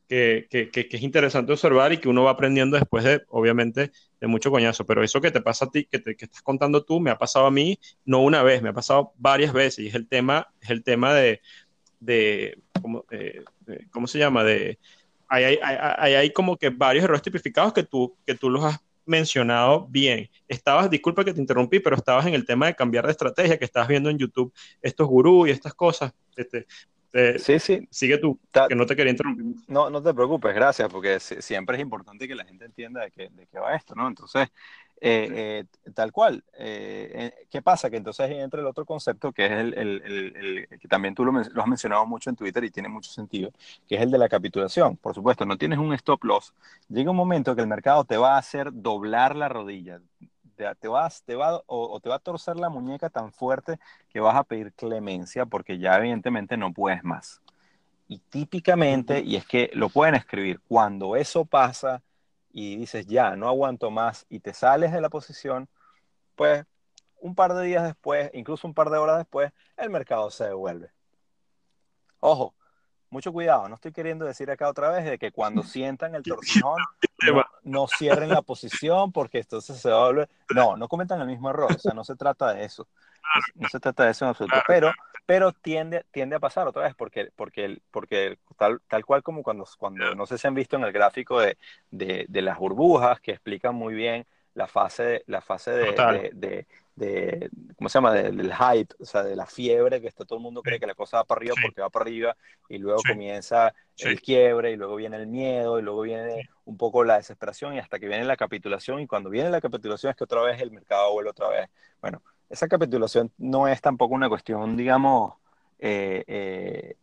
que, que, que, es interesante observar y que uno va aprendiendo después de, obviamente, de mucho coñazo. Pero eso que te pasa a ti, que, te, que estás contando tú, me ha pasado a mí no una vez, me ha pasado varias veces. Y es el tema, es el tema de, de, ¿cómo, eh, de, ¿cómo se llama? De, hay, hay, hay, hay, como que varios errores tipificados que tú, que tú los has mencionado bien. Estabas, disculpa que te interrumpí, pero estabas en el tema de cambiar de estrategia, que estabas viendo en YouTube estos gurús y estas cosas. Este, sí, sí. Sigue tú, que no te quería interrumpir. No, no te preocupes, gracias, porque siempre es importante que la gente entienda de qué, de qué va esto, ¿no? Entonces, eh, eh, tal cual. Eh, ¿Qué pasa? Que entonces entra el otro concepto, que es el, el, el, el que también tú lo, lo, has mencionado mucho en Twitter y tiene mucho sentido, que es el de la capitulación. Por supuesto, no tienes un stop loss. Llega un momento que el mercado te va a hacer doblar la rodilla. Te, te, vas, te va, o, o te va a torcer la muñeca tan fuerte que vas a pedir clemencia porque ya evidentemente no puedes más. Y típicamente, y es que lo pueden escribir, cuando eso pasa, y dices, ya, no aguanto más y te sales de la posición, pues un par de días después, incluso un par de horas después, el mercado se devuelve. Ojo, mucho cuidado, no estoy queriendo decir acá otra vez de que cuando sientan el torcijón no, cierren la posición porque entonces se va a volver... No, no cometan el mismo error, o sea, no se trata de eso. No, se trata de eso en absoluto, pero, pero tiende, tiende a pasar otra vez porque, porque, porque tal, tal cual como cuando, cuando, no sé si han visto en el gráfico de, de, de las burbujas que explican muy bien la fase, la fase de, de, ¿cómo se llama? Del, hype, o sea, de la fiebre, que está, todo el mundo cree que la cosa va para arriba porque va para arriba, y luego comienza el quiebre, y luego viene el miedo, y luego viene un poco la desesperación, y hasta que viene la capitulación, y cuando viene la capitulación es que otra vez el mercado vuelve otra vez. Bueno, esa capitulación no es tampoco una cuestión, digamos, eh, eh,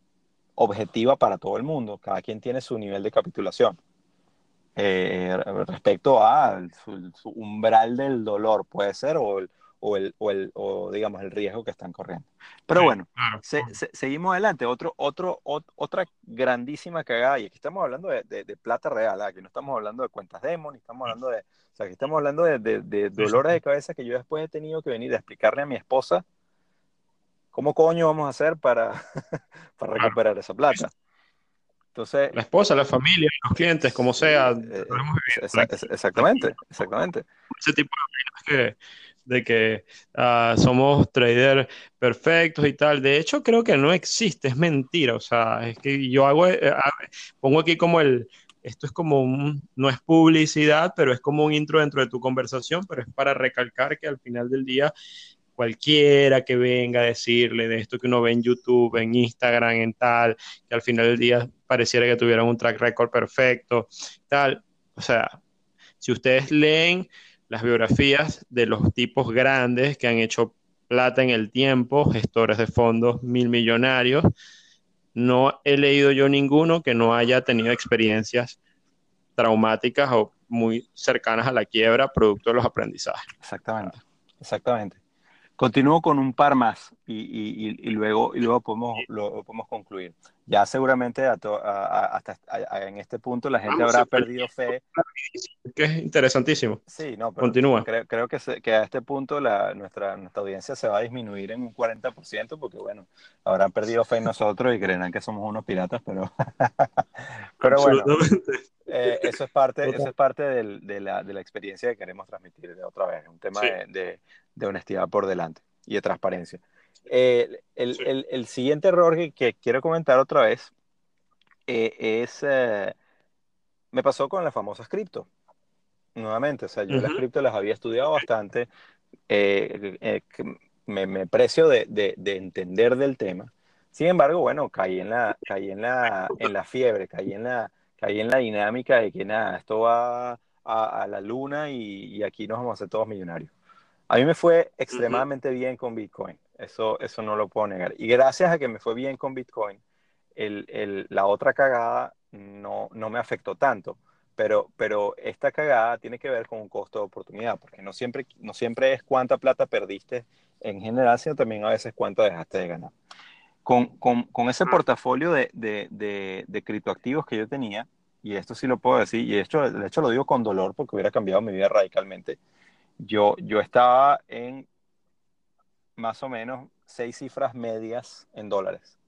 objetiva para todo el mundo, cada quien tiene su nivel de capitulación. Eh, respecto a su, umbral del dolor, puede ser, o, el, o, el, o digamos, el riesgo que están corriendo. Pero bueno, seguimos adelante. Otro, otro, otra grandísima cagada, y aquí estamos hablando de, de, plata real, aquí no estamos hablando de cuentas demo, ni estamos hablando de, o sea, aquí estamos hablando de, de dolores de cabeza que yo después he tenido que venir a explicarle a mi esposa cómo coño vamos a hacer para, para recuperar esa plata. Entonces, la esposa, la familia, los clientes, como sea. Eh, exactamente, exactamente. Ese tipo de que de que ah, somos traders perfectos y tal. De hecho, creo que no existe, es mentira. O sea, es que yo hago, eh, pongo aquí como el, esto es como un, no es publicidad, pero es como un intro dentro de tu conversación, pero es para recalcar que al final del día cualquiera que venga a decirle de esto que uno ve en YouTube, en Instagram, en tal, que al final del día pareciera que tuvieran un track record perfecto, tal. O sea, si ustedes leen las biografías de los tipos grandes que han hecho plata en el tiempo, gestores de fondos mil millonarios. No he leído yo ninguno que no haya tenido experiencias traumáticas o muy cercanas a la quiebra producto de los aprendizajes. Exactamente, exactamente. Continúo con un par más y, y, luego, y luego podemos, lo, podemos concluir. Ya seguramente hasta en este punto la gente habrá perdido fe. Que es interesantísimo. Sí, no, pero Continúa. Creo, creo que, que, a este punto la, nuestra, nuestra audiencia se va a disminuir en un 40% porque, bueno, habrán perdido fe en nosotros y creerán que somos unos piratas, pero, pero bueno, eh, eso es parte, eso es parte del, de, la, de, la, experiencia que queremos transmitir de otra vez, un tema de de honestidad por delante y de transparencia. Eh, el, el, el, siguiente error que, quiero comentar otra vez eh, es, eh, me pasó con las famosas cripto. Nuevamente, o sea, yo las cripto las había estudiado bastante, me, me, precio de, de, de, entender del tema. Sin embargo, bueno, caí en la, caí en la, en la fiebre, caí en la, caí en la dinámica de que nada, esto va a, a la luna y, y aquí nos vamos a hacer todos millonarios. A mí me fue extremadamente bien con Bitcoin, eso, eso no lo puedo negar. Y gracias a que me fue bien con Bitcoin, el, el, la otra cagada no, no me afectó tanto. Pero, pero esta cagada tiene que ver con un costo de oportunidad, porque no siempre, no siempre es cuánta plata perdiste en general, sino también a veces cuánto dejaste de ganar. Con, con, con ese portafolio de, de, de, de, criptoactivos que yo tenía, y esto sí lo puedo decir, y de hecho, de hecho lo digo con dolor porque hubiera cambiado mi vida radicalmente, yo, yo estaba en más o menos seis cifras medias en dólares.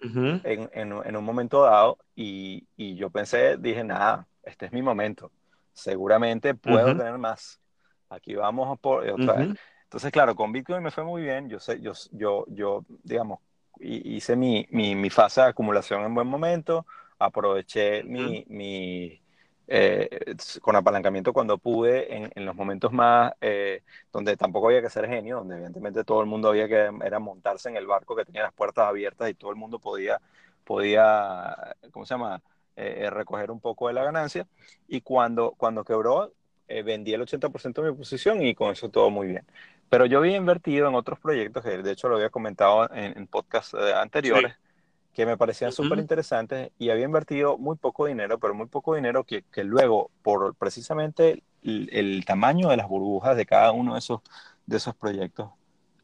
en, en, un momento dado y, y, yo pensé, dije, nada, este es mi momento. Seguramente puedo tener más. Aquí vamos por otra vez. Entonces, claro, con Bitcoin me fue muy bien. Yo, sé, yo, yo, yo digamos, hice mi, mi, mi fase de acumulación en buen momento. Aproveché mi, mi, eh, con apalancamiento cuando pude, en, en los momentos más eh, donde tampoco había que ser genio, donde evidentemente todo el mundo había que era montarse en el barco que tenía las puertas abiertas y todo el mundo podía, podía ¿cómo se llama?, eh, recoger un poco de la ganancia. Y cuando, cuando quebró, vendí el 80% de mi posición y con eso todo muy bien. Pero yo había invertido en otros proyectos que de hecho lo había comentado en, en podcasts anteriores que me parecían súper interesantes y había invertido muy poco dinero, pero muy poco dinero que, que luego, por precisamente el, tamaño de las burbujas de cada uno de esos, de esos proyectos,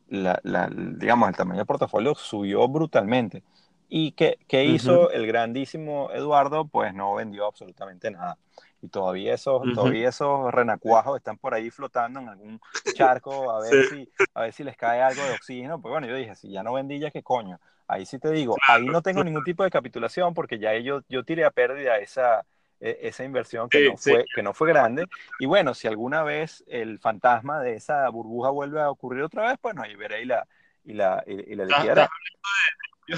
la, la, digamos, el tamaño del portafolio subió brutalmente. ¿Y qué, qué hizo el grandísimo Eduardo? Pues no vendió absolutamente nada. y todavía esos, todavía esos renacuajos están por ahí flotando en algún charco a ver, si, a ver si les cae algo de oxígeno. Pues bueno, yo dije, si ya no vendí, ya qué coño. Ahí sí te digo, ahí no tengo ningún tipo de capitulación porque ya yo, yo tiré a pérdida esa, e, esa inversión que, no fue, que no fue grande. Y bueno, si alguna vez el fantasma de esa burbuja vuelve a ocurrir otra vez, pues no, ahí veré y la, y la, y, la liquidaré.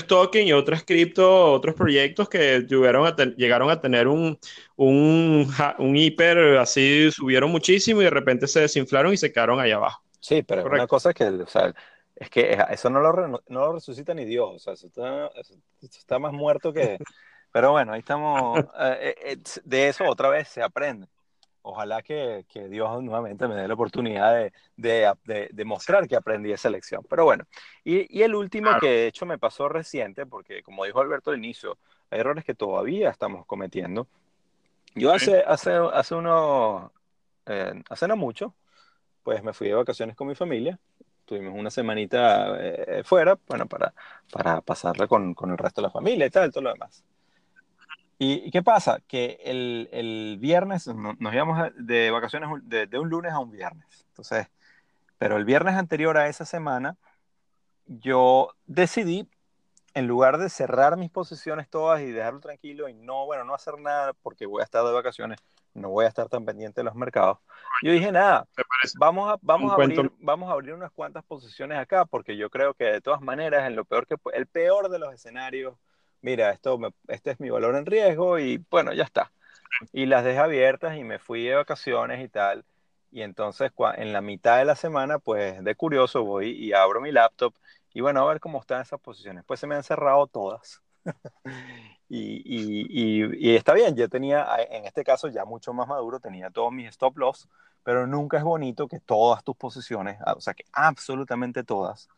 Token y otros cripto, otros proyectos que llegaron a tener un, un, un, hiper, así subieron muchísimo y de repente se desinflaron y se quedaron ahí abajo. Sí, pero una cosa que, o sea, es que eso no lo, no lo resucita ni Dios, o sea, eso está, está más muerto que... Pero bueno, ahí estamos. Eh, eh, de eso otra vez se aprende. Ojalá que, que Dios nuevamente me dé la oportunidad de, de, de, mostrar que aprendí esa lección. Pero bueno, y, y el último que de hecho me pasó reciente, porque como dijo Alberto al inicio, hay errores que todavía estamos cometiendo. Yo hace, hace, hace, uno, eh, hace no mucho, pues me fui de vacaciones con mi familia tuvimos una semanita eh, fuera, bueno, para, para pasarla con, con, el resto de la familia y tal, todo lo demás. ¿Y, qué pasa? Que el, el viernes nos íbamos de vacaciones de, de, un lunes a un viernes. Entonces, pero el viernes anterior a esa semana, yo decidí, en lugar de cerrar mis posiciones todas y dejarlo tranquilo y no, bueno, no hacer nada porque voy a estar de vacaciones, no voy a estar tan pendiente de los mercados. Yo dije, nada, vamos a, vamos, a abrir, vamos a abrir unas cuantas posiciones acá, porque yo creo que de todas maneras, en lo peor que el peor de los escenarios, mira, esto este es mi valor en riesgo y bueno, ya está. Y las dejé abiertas y me fui de vacaciones y tal. Y entonces en la mitad de la semana, pues de curioso voy y abro mi laptop y bueno, a ver cómo están esas posiciones. Pues se me han cerrado todas. y, y, y, está bien, yo tenía, en este caso ya mucho más maduro, tenía todos mis stop loss, pero nunca es bonito que todas tus posiciones, o sea, que absolutamente todas,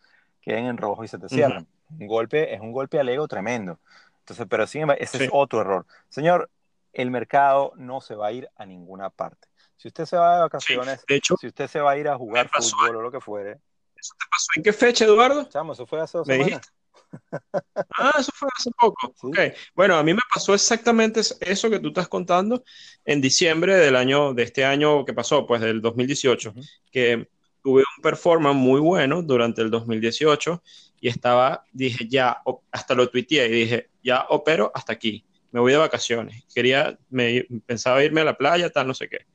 queden en rojo y se te cierran. Un golpe es un golpe al ego tremendo. Entonces, pero sí, ese es otro error. Señor, el mercado no se va a ir a ninguna parte. Si usted se va de vacaciones, si usted se va a ir a jugar fútbol o lo que fuere. ¿Eso te pasó en qué fecha, Eduardo? Chamo, eso fue hace dos semanas. Ah, eso fue hace poco. Okay. Bueno, a mí me pasó exactamente eso que tú estás contando en diciembre del año, de este año que pasó, pues del 2018, que tuve un performance muy bueno durante el 2018 y estaba, dije, ya, hasta lo tuiteé y dije, ya opero hasta aquí, me voy de vacaciones. Quería, me pensaba irme a la playa, tal, no sé qué.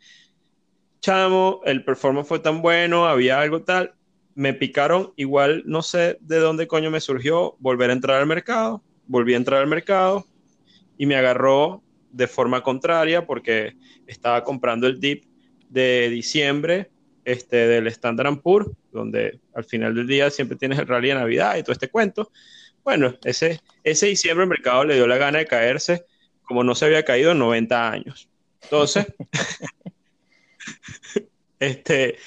Chamo, el performance fue tan bueno, había algo tal, me picaron, igual no sé de dónde coño me surgió volver a entrar al mercado, volví a entrar al mercado y me agarró de forma contraria porque estaba comprando el dip de diciembre este, del Standard Poor's, donde al final del día siempre tienes el rally de Navidad y todo este cuento. Bueno, ese, ese diciembre el mercado le dio la gana de caerse como no se había caído en 90 años. Entonces, este,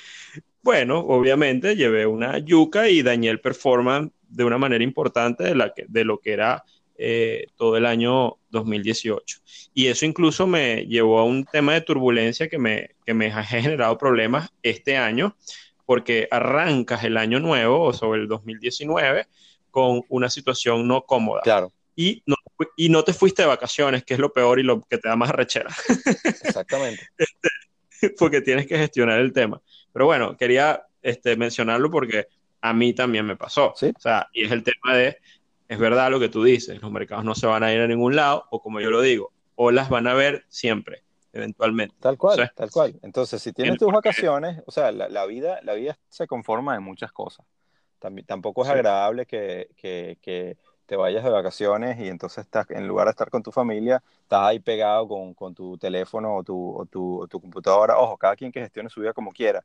bueno, obviamente llevé una yuca y dañé el performance de una manera importante de, la que, de lo que era eh, todo el año 2018. Y eso incluso me llevó a un tema de turbulencia que me, que me ha generado problemas este año, porque arrancas el año nuevo o sobre el 2019 con una situación no cómoda. Claro. Y no, y no te fuiste de vacaciones, que es lo peor y lo que te da más rechera. Exactamente. Este, porque tienes que gestionar el tema. Pero bueno, quería este, mencionarlo porque a mí también me pasó. ¿Sí? O sea, y es el tema de, es verdad lo que tú dices, los mercados no se van a ir a ningún lado, o como yo lo digo, o las van a ver siempre, eventualmente. Tal cual, tal cual. Entonces, si tienes tus vacaciones, o sea, la, vida, la vida se conforma de muchas cosas. También, tampoco es agradable que, que, que te vayas de vacaciones y entonces estás, en lugar de estar con tu familia, estás ahí pegado con, con tu teléfono o tu, o tu, o tu, computadora. Ojo, cada quien que gestione su vida como quiera,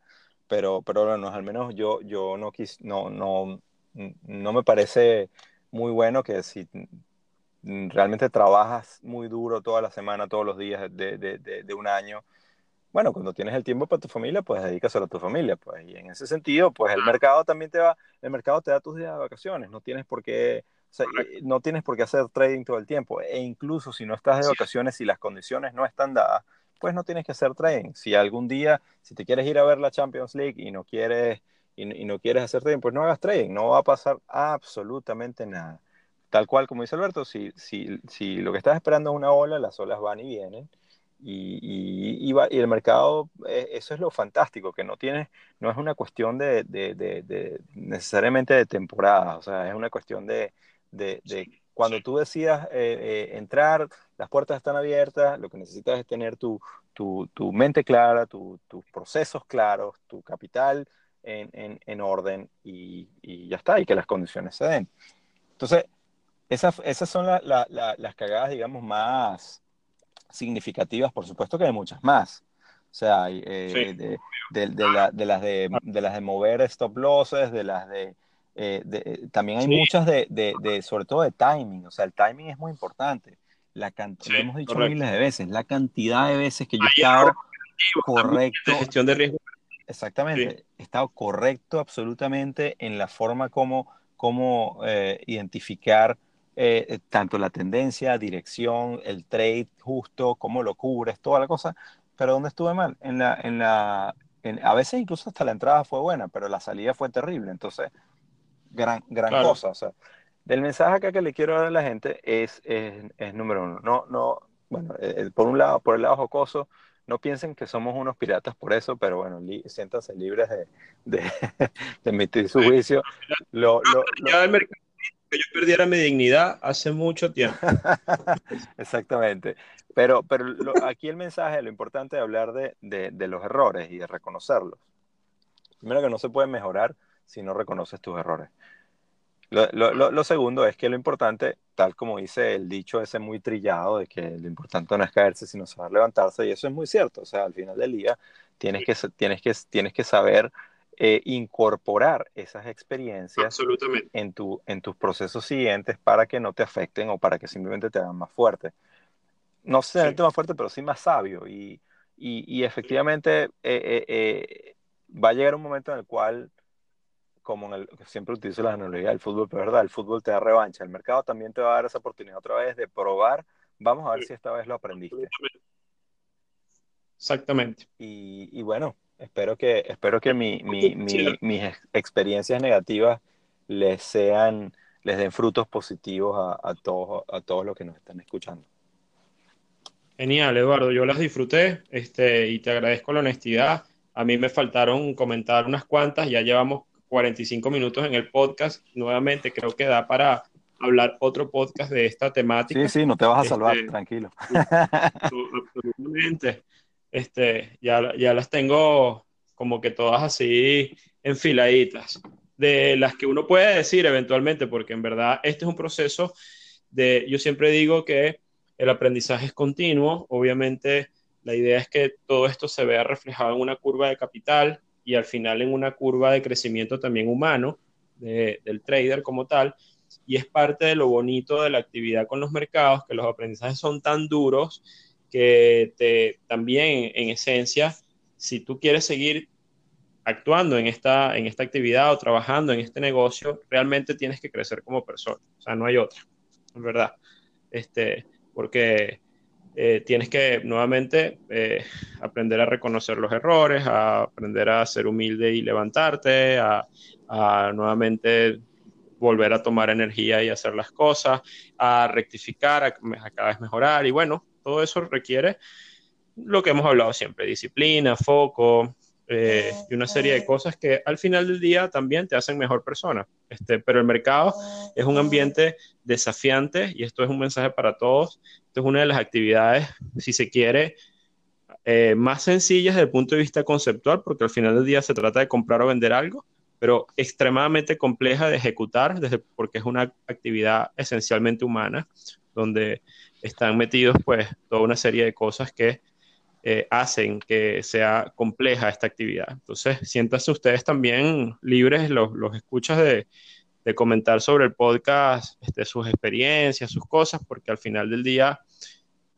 pero, pero bueno, al menos yo, yo no, quis, no, no, no me parece muy bueno que si realmente trabajas muy duro toda la semana, todos los días de, de, de, de un año, bueno, cuando tienes el tiempo para tu familia, pues dedícaselo a tu familia, pues, y en ese sentido, pues el mercado también te va, el mercado te da tus días de vacaciones, no tienes por qué no tienes por qué hacer trading todo el tiempo. E incluso si no estás de vacaciones y las condiciones no están dadas, pues no tienes que hacer trading. Si algún día, si te quieres ir a ver la Champions League y no quieres, y, no quieres hacer trading, pues no hagas trading. No va a pasar absolutamente nada. Tal cual como dice Alberto, si, si, si lo que estás esperando es una ola, las olas van y vienen. y, y, el mercado, eh, eso es lo fantástico, que no tiene, no es una cuestión de, de, de, necesariamente de temporada, o sea, es una cuestión de, cuando tú decidas eh, eh, entrar, las puertas están abiertas, lo que necesitas es tener tu, tu, tu mente clara, tus procesos claros, tu capital en, en, en orden y, y, ya está, y que las condiciones se den. Entonces, esas, esas son las cagadas, digamos, más significativas, por supuesto que hay muchas más. O sea, eh, de, de, las de, de las de mover stop losses, de las de... Eh, eh, también hay muchas de, sobre todo de timing. O sea, el timing es muy importante. La cantidad, hemos dicho miles de veces, la cantidad de veces que yo he estado correcto. gestión de riesgo. Exactamente. He estado correcto absolutamente en la forma como, como identificar eh, tanto la tendencia, dirección, el trade justo, cómo lo cubres, toda la cosa. Pero ¿dónde estuve mal? En la, en la, a veces incluso hasta la entrada fue buena, pero la salida fue terrible. Entonces, gran, gran cosa. O sea, del mensaje acá que le quiero dar a la gente es, es, número uno. No, no, bueno, eh, por un lado, por el lado jocoso, no piensen que somos unos piratas por eso, pero bueno, siéntanse libres de, de, emitir su juicio. Lo, lo, yo perdiera mi dignidad hace mucho tiempo. Exactamente. Pero, pero aquí el mensaje, lo importante es hablar de, de, los errores y de reconocerlos. Primero que no se puede mejorar si no reconoces tus errores. Lo, lo, lo, segundo es que lo importante, tal como dice el dicho ese muy trillado, de que lo importante no es caerse, sino saber levantarse, y eso es muy cierto. O sea, al final del día tienes que, tienes que, tienes que saber eh, incorporar esas experiencias En, tu, en tus procesos siguientes para que no te afecten o para que simplemente te hagan más fuerte. No sé más fuerte, pero sí más sabio. Y, y, efectivamente eh, eh, va a llegar un momento en el cual, como en el, siempre utilizo la analogía del fútbol, pero verdad, el fútbol te da revancha. El mercado también te va a dar esa oportunidad otra vez de probar. Vamos a ver si esta vez lo aprendiste. Exactamente. Y, y bueno, Espero que, espero que mi, mi, mis experiencias negativas les sean, les den frutos positivos a, a, todos, a todos los que nos están escuchando. Genial, Eduardo, yo las disfruté este, y te agradezco la honestidad. A mí me faltaron comentar unas cuantas, ya llevamos 45 minutos en el podcast. Nuevamente creo que da para hablar otro podcast de esta temática. Sí, sí, no te vas a salvar, este, tranquilo. Absolutamente este, ya, ya las tengo como que todas así enfiladitas, de las que uno puede decir eventualmente, porque en verdad este es un proceso de, yo siempre digo que el aprendizaje es continuo, obviamente la idea es que todo esto se vea reflejado en una curva de capital y al final en una curva de crecimiento también humano del trader como tal, y es parte de lo bonito de la actividad con los mercados, que los aprendizajes son tan duros que te, también en esencia, si tú quieres seguir actuando en esta, en esta actividad o trabajando en este negocio, realmente tienes que crecer como persona. O sea, no hay otra, en verdad. Este, porque eh, tienes que nuevamente eh, aprender a reconocer los errores, a aprender a ser humilde y levantarte, a, nuevamente volver a tomar energía y hacer las cosas, a rectificar, a, a cada vez mejorar. Y bueno, todo eso requiere lo que hemos hablado siempre, disciplina, foco eh, y una serie de cosas que al final del día también te hacen mejor persona. Este, pero el mercado es un ambiente desafiante y esto es un mensaje para todos. Es una de las actividades, si se quiere, eh, más sencillas desde el punto de vista conceptual, porque al final del día se trata de comprar o vender algo, pero extremadamente compleja de ejecutar, desde, porque es una actividad esencialmente humana, donde están metidos pues toda una serie de cosas que eh, hacen que sea compleja esta actividad. Entonces, siéntanse ustedes también libres, los, los escuchas de, de, comentar sobre el podcast, este, sus experiencias, sus cosas, porque al final del día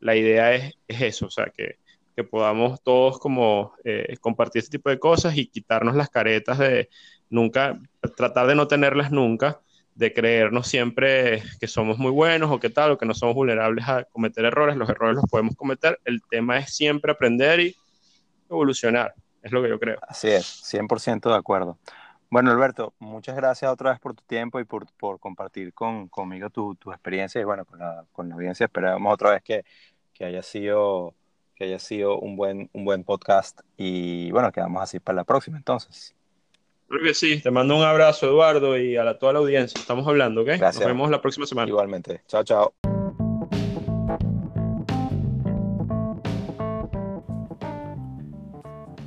la idea es, es eso, o sea, que, que podamos todos como eh, compartir este tipo de cosas y quitarnos las caretas de nunca, tratar de no tenerlas nunca de creernos siempre que somos muy buenos o que tal, o que no somos vulnerables a cometer errores. Los errores los podemos cometer. El tema es siempre aprender y evolucionar. Es lo que yo creo. Así es, 100% de acuerdo. Bueno, Alberto, muchas gracias otra vez por tu tiempo y por, por compartir con, conmigo tu, tu, experiencia y bueno, con la, con la audiencia. Esperamos otra vez que, que haya sido que haya sido un buen, un buen podcast y bueno, quedamos así para la próxima entonces. Creo que sí. Te mando un abrazo, Eduardo, y a toda la audiencia. Estamos hablando, ¿ok? Gracias. Nos vemos la próxima semana. Igualmente. Chao, chao.